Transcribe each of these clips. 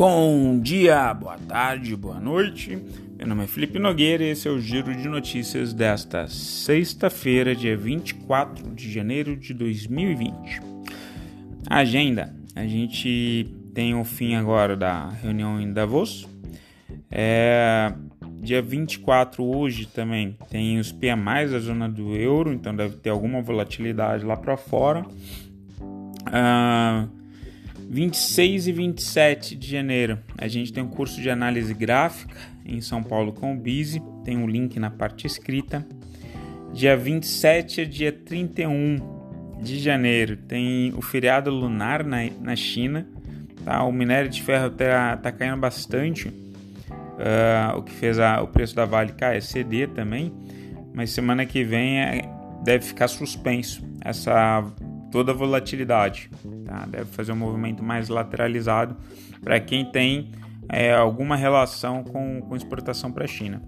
Bom dia, boa tarde, boa noite. Meu nome é Felipe Nogueira e esse é o Giro de Notícias desta sexta-feira, dia 24 de janeiro de 2020. agenda: a gente tem o fim agora da reunião em Davos. É, dia 24 hoje também tem os PMI da zona do euro, então deve ter alguma volatilidade lá para fora. Uh, 26 e 27 de janeiro, a gente tem um curso de análise gráfica em São Paulo com o Bizi, tem um link na parte escrita. Dia 27 a dia 31 de janeiro, tem o feriado lunar na, na China. Tá? O minério de ferro está tá caindo bastante, uh, o que fez a, o preço da Vale cair, CD também. Mas semana que vem é, deve ficar suspenso essa toda a volatilidade. Tá? Deve fazer um movimento mais lateralizado para quem tem é, alguma relação com, com exportação para a China.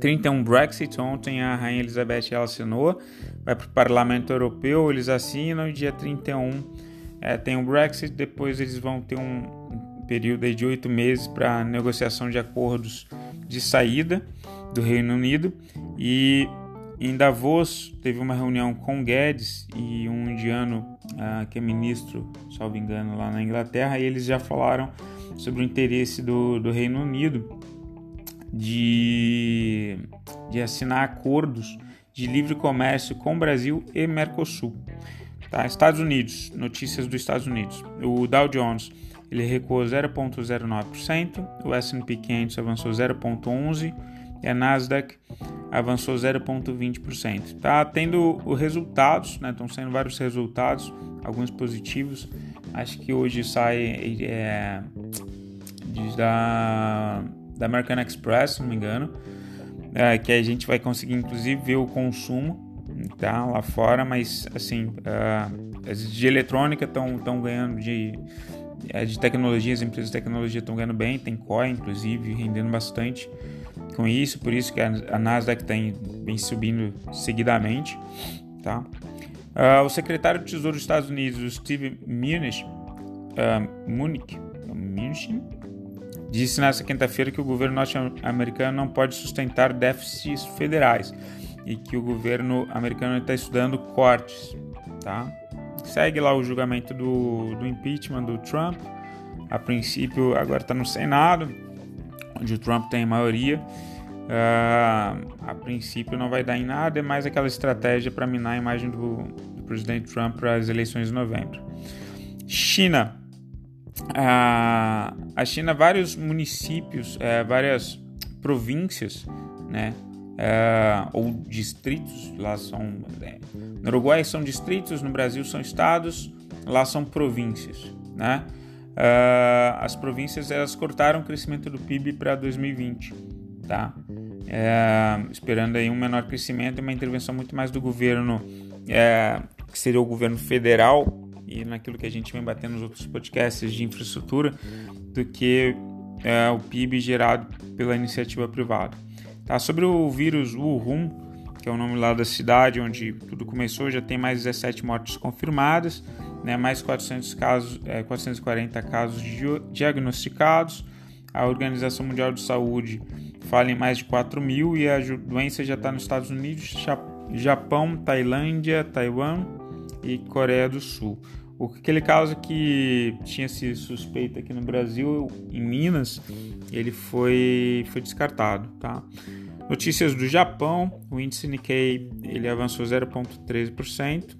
31 Brexit, ontem a Rainha Elizabeth ela assinou, vai para o Parlamento Europeu, eles assinam e dia 31 é, tem o Brexit, depois eles vão ter um período de oito meses para negociação de acordos de saída do Reino Unido e em Davos teve uma reunião com Guedes e um indiano uh, que é ministro, salvo engano, lá na Inglaterra, e eles já falaram sobre o interesse do, do Reino Unido de, de assinar acordos de livre comércio com Brasil e Mercosul. Tá? Estados Unidos, notícias dos Estados Unidos. O Dow Jones ele recuou 0,09%, o S&P 500 avançou 0,11% e a Nasdaq avançou 0,20%. Tá tendo os resultados, né? Estão sendo vários resultados, alguns positivos. Acho que hoje sai é, da, da American Express, se não me engano, é, que a gente vai conseguir inclusive ver o consumo tá lá fora, mas assim, uh, as de eletrônica estão ganhando de de tecnologia, as empresas de tecnologia estão ganhando bem, tem COI inclusive rendendo bastante com isso, por isso que a, Nasdaq tem vem subindo seguidamente, tá? Uh, o secretário de Tesouro dos Estados Unidos, Steve uh, Munich, Mnuchin, disse nesta quinta-feira que o governo norte-americano não pode sustentar déficits federais e que o governo americano está estudando cortes, tá? Segue lá o julgamento do, do impeachment do Trump. A princípio, agora está no Senado onde o Trump tem maioria, uh, a princípio não vai dar em nada, é mais aquela estratégia para minar a imagem do, do presidente Trump para as eleições de novembro. China. Uh, a China, vários municípios, uh, várias províncias, né, uh, ou distritos, lá são. Né, no Uruguai são distritos, no Brasil são estados, lá são províncias, né? Uh, as províncias elas cortaram o crescimento do PIB para 2020, tá? É, esperando aí um menor crescimento e uma intervenção muito mais do governo, é, que seria o governo federal e naquilo que a gente vem batendo nos outros podcasts de infraestrutura, do que é, o PIB gerado pela iniciativa privada. Tá? Sobre o vírus Wuhan, que é o nome lá da cidade onde tudo começou, já tem mais 17 mortes confirmadas né, mais 400 casos, é, 440 casos diagnosticados. A Organização Mundial de Saúde fala em mais de 4 mil e a doença já está nos Estados Unidos, Japão, Tailândia, Taiwan e Coreia do Sul. O que aquele caso que tinha se suspeito aqui no Brasil, em Minas, ele foi, foi descartado, tá? Notícias do Japão, o índice Nikkei ele avançou 0,13%,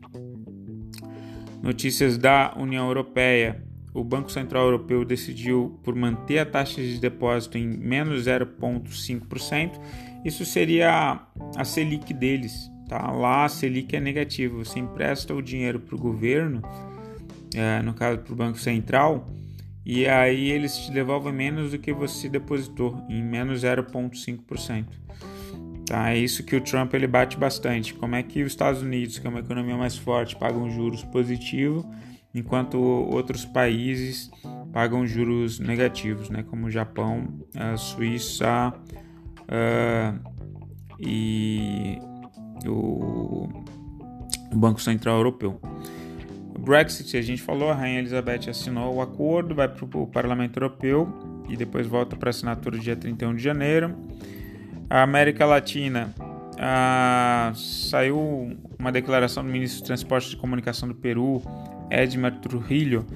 Notícias da União Europeia. O Banco Central Europeu decidiu por manter a taxa de depósito em menos 0,5%. Isso seria a Selic deles. Tá? Lá a Selic é negativa. Você empresta o dinheiro para o governo, é, no caso para o Banco Central, e aí eles te devolvem menos do que você depositou, em menos 0,5%. Tá? É isso que o Trump ele bate bastante. Como é que os Estados Unidos, que é uma economia mais forte, pagam juros positivos, enquanto outros países pagam juros negativos, né? como o Japão, a Suíça uh, e o Banco Central Europeu. Brexit, a gente falou, a Rainha Elizabeth assinou o acordo, vai para o Parlamento Europeu e depois volta para assinatura dia 31 de janeiro. A América Latina ah, saiu uma declaração do ministro de Transporte e Comunicação do Peru, Edmar Trujillo,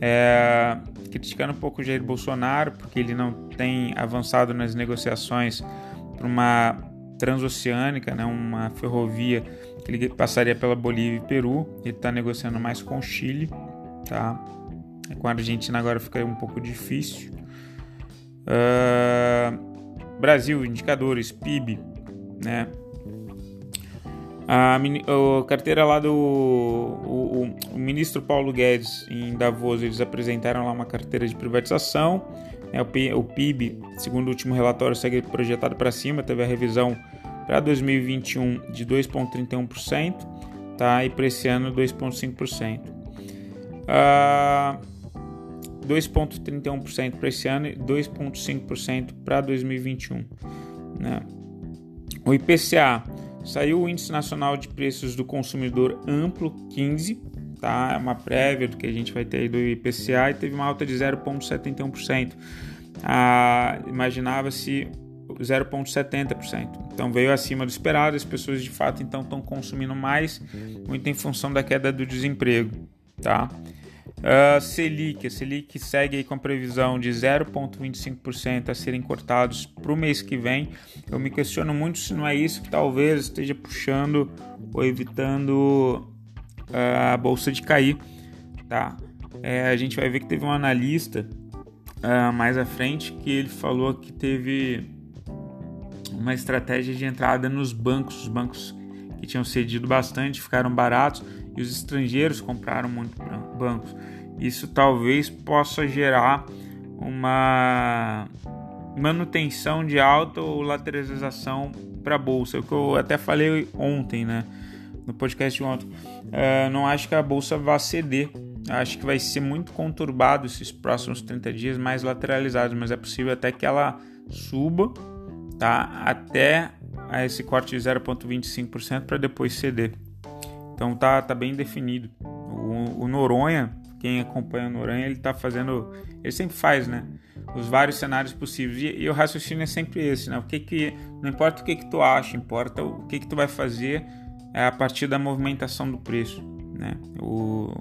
é, criticando um pouco o Jair Bolsonaro, porque ele não tem avançado nas negociações para uma transoceânica, né, uma ferrovia que ele passaria pela Bolívia e Peru. Ele está negociando mais com o Chile, tá? Com a Argentina agora fica um pouco difícil. Uh, Brasil, indicadores, PIB, né? A, a carteira lá do o, o, o, ministro Paulo Guedes em Davos, eles apresentaram lá uma carteira de privatização. Né? O, o PIB, segundo o último relatório, segue projetado para cima, teve a revisão para 2021 de 2,31%, tá? E para esse ano 2,5%. Uh, 2,31% para esse ano e 2,5% para 2021. Né? O IPCA saiu o Índice Nacional de Preços do Consumidor Amplo 15, tá? É uma prévia do que a gente vai ter aí do IPCA e teve uma alta de 0,71%. Ah, Imaginava-se 0,70%. Então veio acima do esperado, as pessoas de fato então estão consumindo mais, muito em função da queda do desemprego, tá? Uh, Selic, a Selic segue aí com a previsão de 0,25% a serem cortados para o mês que vem. Eu me questiono muito se não é isso que talvez esteja puxando ou evitando uh, a bolsa de cair, tá? É, a gente vai ver que teve um analista uh, mais à frente que ele falou que teve uma estratégia de entrada nos bancos, os bancos que tinham cedido bastante ficaram baratos e os estrangeiros compraram muito bancos. Isso talvez possa gerar uma manutenção de alta ou lateralização para a bolsa. É o que eu até falei ontem, né? No podcast de ontem. Uh, não acho que a bolsa vá ceder. Acho que vai ser muito conturbado esses próximos 30 dias, mais lateralizados, mas é possível até que ela suba, tá? Até esse corte de 0,25% para depois ceder. Então tá, tá bem definido. O, o Noronha, quem acompanha o Noronha, ele tá fazendo. Ele sempre faz, né? Os vários cenários possíveis. E, e, o raciocínio é sempre esse, né? O que que. Não importa o que, que tu acha, importa o que, que tu vai fazer é, a partir da movimentação do preço. Né? O,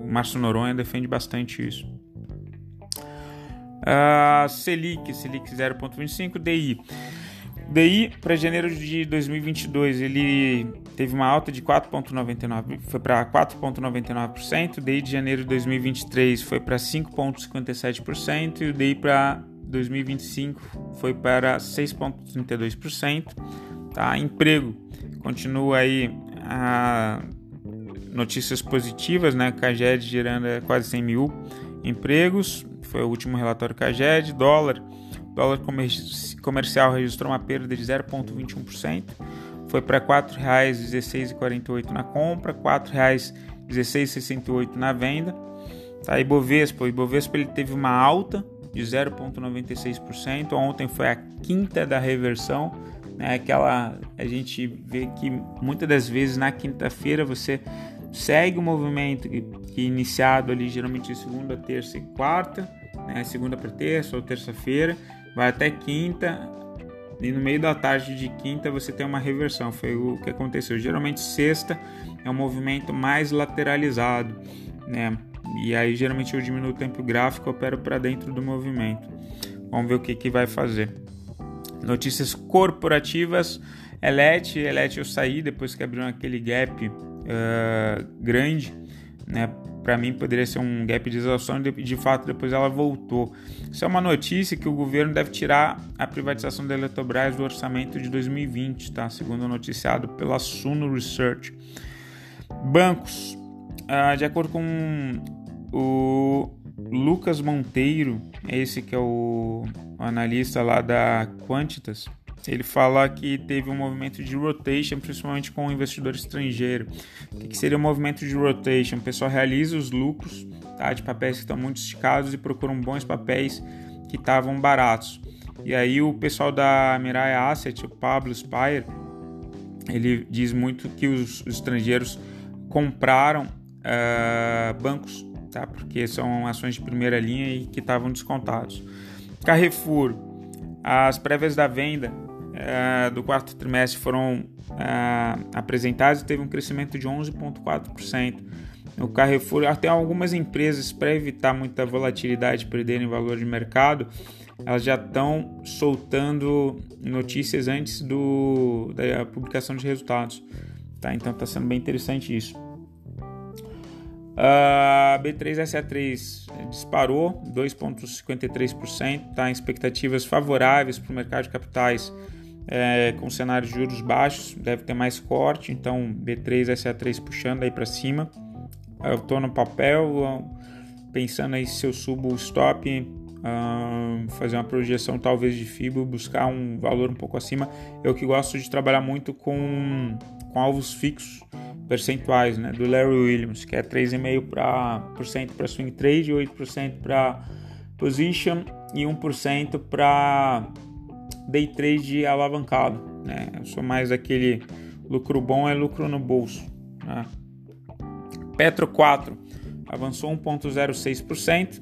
o Márcio Noronha defende bastante isso. Uh, Selic, Selic 0,25, DI. DI para janeiro de 2022 ele teve uma alta de 4,99, foi para 4,99%. DI de janeiro de 2023 foi para 5,57% e DI para 2025 foi para 6,32%. Tá? Emprego continua aí a notícias positivas, né? Caged gerando quase 100 mil empregos, foi o último relatório Caged. Dólar dólar comercial registrou uma perda de 0,21%, foi para R$ 4,1648 na compra, R$ 4,1668 na venda. Tá, Ibovespa, Ibovespa ele teve uma alta de 0,96%. Ontem foi a quinta da reversão, né? Aquela a gente vê que muitas das vezes na quinta-feira você segue o movimento que, que iniciado ali geralmente de segunda, terça e quarta, né? Segunda para terça ou terça-feira vai até quinta e no meio da tarde de quinta você tem uma reversão. Foi o que aconteceu. Geralmente sexta é um movimento mais lateralizado, né? E aí geralmente eu diminuo o tempo gráfico, opero para dentro do movimento. Vamos ver o que, que vai fazer. Notícias corporativas. Elet, Elet eu saí depois que abriu aquele gap uh, grande, né? Para mim poderia ser um gap de exaustão e de, fato depois ela voltou. Isso é uma notícia que o governo deve tirar a privatização da Eletrobras do orçamento de 2020, tá? Segundo noticiado pela Suno Research. Bancos. Ah, de acordo com o Lucas Monteiro, esse que é o analista lá da Quantitas, ele fala que teve um movimento de rotation, principalmente com o investidor estrangeiro. O que, seria o um movimento de rotation? O pessoal realiza os lucros tá, de papéis que estão muito esticados e procuram bons papéis que estavam baratos. E aí o pessoal da Mirai Asset, o Pablo Spire, ele diz muito que os, os estrangeiros compraram uh, bancos, tá? Porque são ações de primeira linha e que estavam descontados. Carrefour, as prévias da venda uh, do quarto trimestre foram uh, apresentadas e teve um crescimento de 11,4%. O Carrefour, até algumas empresas, para evitar muita volatilidade perderem valor de mercado, elas já estão soltando notícias antes do, da publicação de resultados. Tá? Então está sendo bem interessante isso. A B3SA3 disparou 2,53%, tá? expectativas favoráveis para o mercado de capitais é, com cenário de juros baixos, deve ter mais corte, então B3SA3 puxando aí para cima. Eu estou no papel, pensando aí se eu subo o stop, uh, fazer uma projeção talvez de FIBO, buscar um valor um pouco acima. Eu que gosto de trabalhar muito com, com alvos fixos, percentuais, né? Do Larry Williams, que é 3,5% para swing trade, 8% para position e 1% para day trade alavancado, né? Eu sou mais aquele lucro bom é lucro no bolso, né? Petro 4 avançou 1,06%,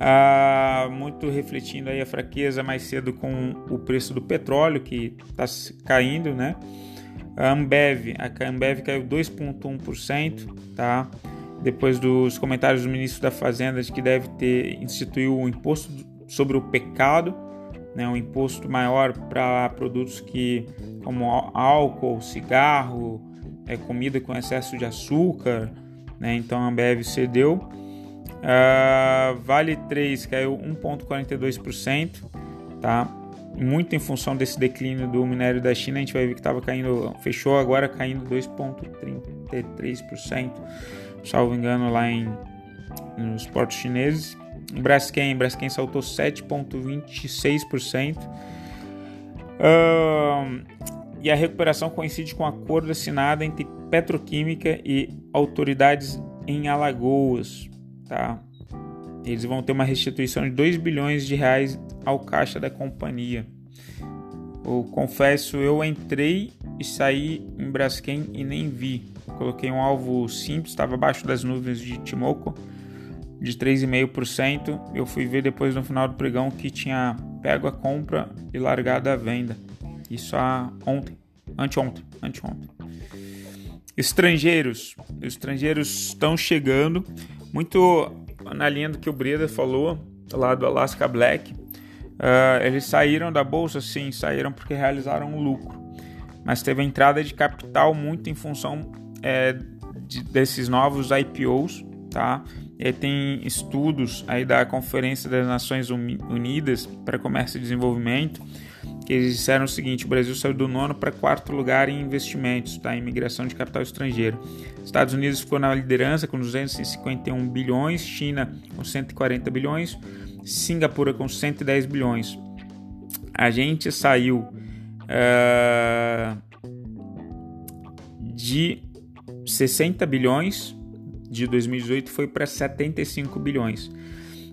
ah, muito refletindo aí a fraqueza mais cedo com o preço do petróleo que está caindo, né? A Ambev, a Ambev caiu 2,1%, tá? Depois dos comentários do ministro da Fazenda de que deve ter instituído um imposto sobre o pecado, né? Um imposto maior para produtos que como álcool, cigarro, é, comida com excesso de açúcar, né? Então a Ambev cedeu. Uh, vale 3 caiu 1,42%, tá? Muito em função desse declínio do minério da China, a gente vai ver que estava caindo, fechou agora caindo 2,33%, salvo engano, lá em, nos portos chineses. Braskem, Braskem saltou 7,26%. Uh, e a recuperação coincide com um acordo assinado entre Petroquímica e autoridades em Alagoas, tá? Eles vão ter uma restituição de 2 bilhões de reais ao caixa da companhia. Eu confesso, eu entrei e saí em Braskem e nem vi. Coloquei um alvo simples, estava abaixo das nuvens de Timoco, de 3,5%. Eu fui ver depois no final do pregão que tinha pego a compra e largado a venda. Isso há ontem, anteontem, anteontem. Estrangeiros. Os estrangeiros estão chegando, muito na linha do que o Breda falou, lá do Alaska Black. Uh, eles saíram da bolsa, sim, saíram porque realizaram um lucro, mas teve entrada de capital muito em função é, de, desses novos IPOs, tá? Tem estudos aí da Conferência das Nações Unidas para Comércio e Desenvolvimento que eles disseram o seguinte: o Brasil saiu do nono para quarto lugar em investimentos, tá? em imigração de capital estrangeiro. Estados Unidos ficou na liderança com 251 bilhões, China com 140 bilhões, Singapura com 110 bilhões. A gente saiu uh, de 60 bilhões de 2018 foi para 75 bilhões.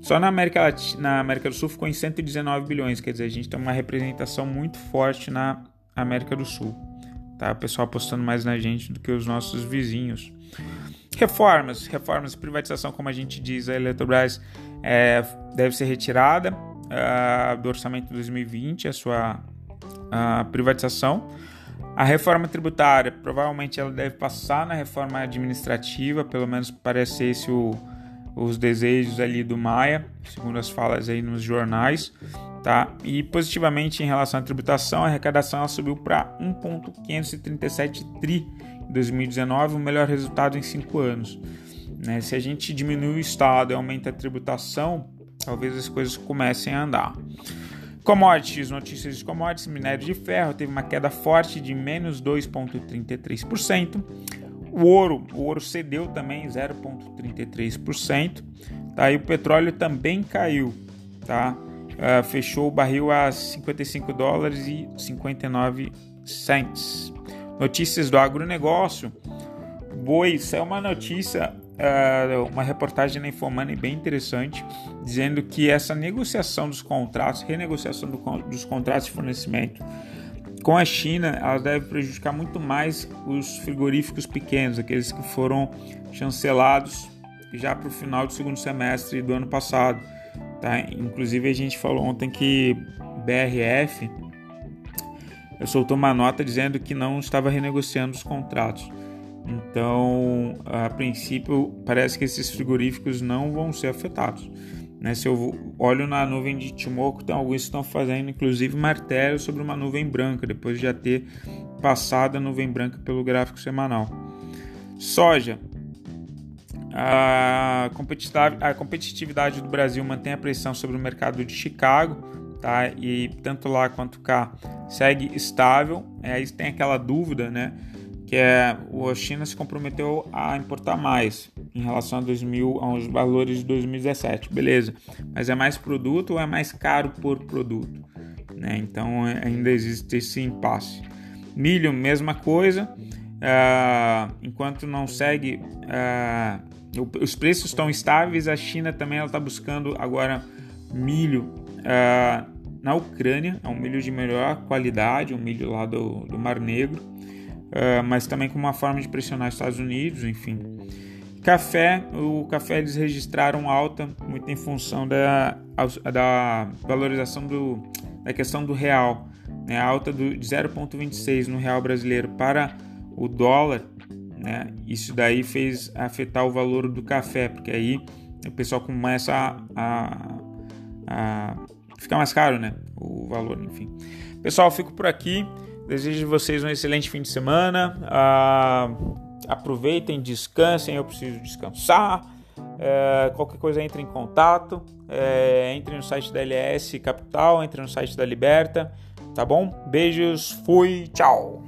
Só na América, Latina, na América do Sul ficou em 119 bilhões, quer dizer, a gente tem uma representação muito forte na América do Sul. Tá? O pessoal apostando mais na gente do que os nossos vizinhos. Reformas, reformas, privatização, como a gente diz, a Eletrobras é, deve ser retirada uh, do orçamento de 2020, a sua uh, privatização. A reforma tributária, provavelmente ela deve passar na reforma administrativa, pelo menos parece esse o os desejos ali do Maia, segundo as falas aí nos jornais, tá? E positivamente em relação à tributação, a arrecadação ela subiu para 1.537 tri em 2019, o melhor resultado em cinco anos. Né? Se a gente diminui o Estado e aumenta a tributação, talvez as coisas comecem a andar. Commodities, notícias de commodities, minério de ferro teve uma queda forte de menos 2,33%. O ouro, o ouro cedeu também 0,33%. Tá? E o petróleo também caiu, tá? Uh, fechou o barril a 55 dólares e 59 cents. Notícias do agronegócio. Boi, isso é uma notícia, uma reportagem na Infomoney bem interessante, dizendo que essa negociação dos contratos, renegociação do, dos contratos de fornecimento com a China, ela deve prejudicar muito mais os frigoríficos pequenos, aqueles que foram chancelados já para o final do segundo semestre do ano passado. Tá? Inclusive, a gente falou ontem que BRF soltou uma nota dizendo que não estava renegociando os contratos. Então, a princípio, parece que esses frigoríficos não vão ser afetados. Né? Se eu olho na nuvem de Timoco, tem alguns que estão fazendo inclusive martelo sobre uma nuvem branca, depois de já ter passado a nuvem branca pelo gráfico semanal. Soja. A competitividade, do Brasil mantém a pressão sobre o mercado de Chicago, tá? E tanto lá quanto cá segue estável. É, aí tem aquela dúvida, né? Que é a China se comprometeu a importar mais em relação a 2000 aos valores de 2017, beleza? Mas é mais produto ou é mais caro por produto? Né? Então é, ainda existe esse impasse. Milho, mesma coisa. Uh, enquanto não segue, uh, os preços estão estáveis. A China também está buscando agora milho uh, na Ucrânia, é um milho de melhor qualidade, um milho lá do, do Mar Negro uh, mas também como uma forma de pressionar os Estados Unidos, enfim. Café, o café eles registraram alta muito em função da, da valorização do, da questão do real, né? alta do, de 0,26 no real brasileiro para o dólar, né? isso daí fez afetar o valor do café, porque aí o pessoal começa a, a, a ficar mais caro, né? O valor, enfim. Pessoal, fico por aqui. Desejo de vocês um excelente fim de semana. Ah, aproveitem, descansem. Eu preciso descansar. É, qualquer coisa entre em contato. É, entre no site da LS Capital, entre no site da Liberta. Tá bom? Beijos, fui, tchau.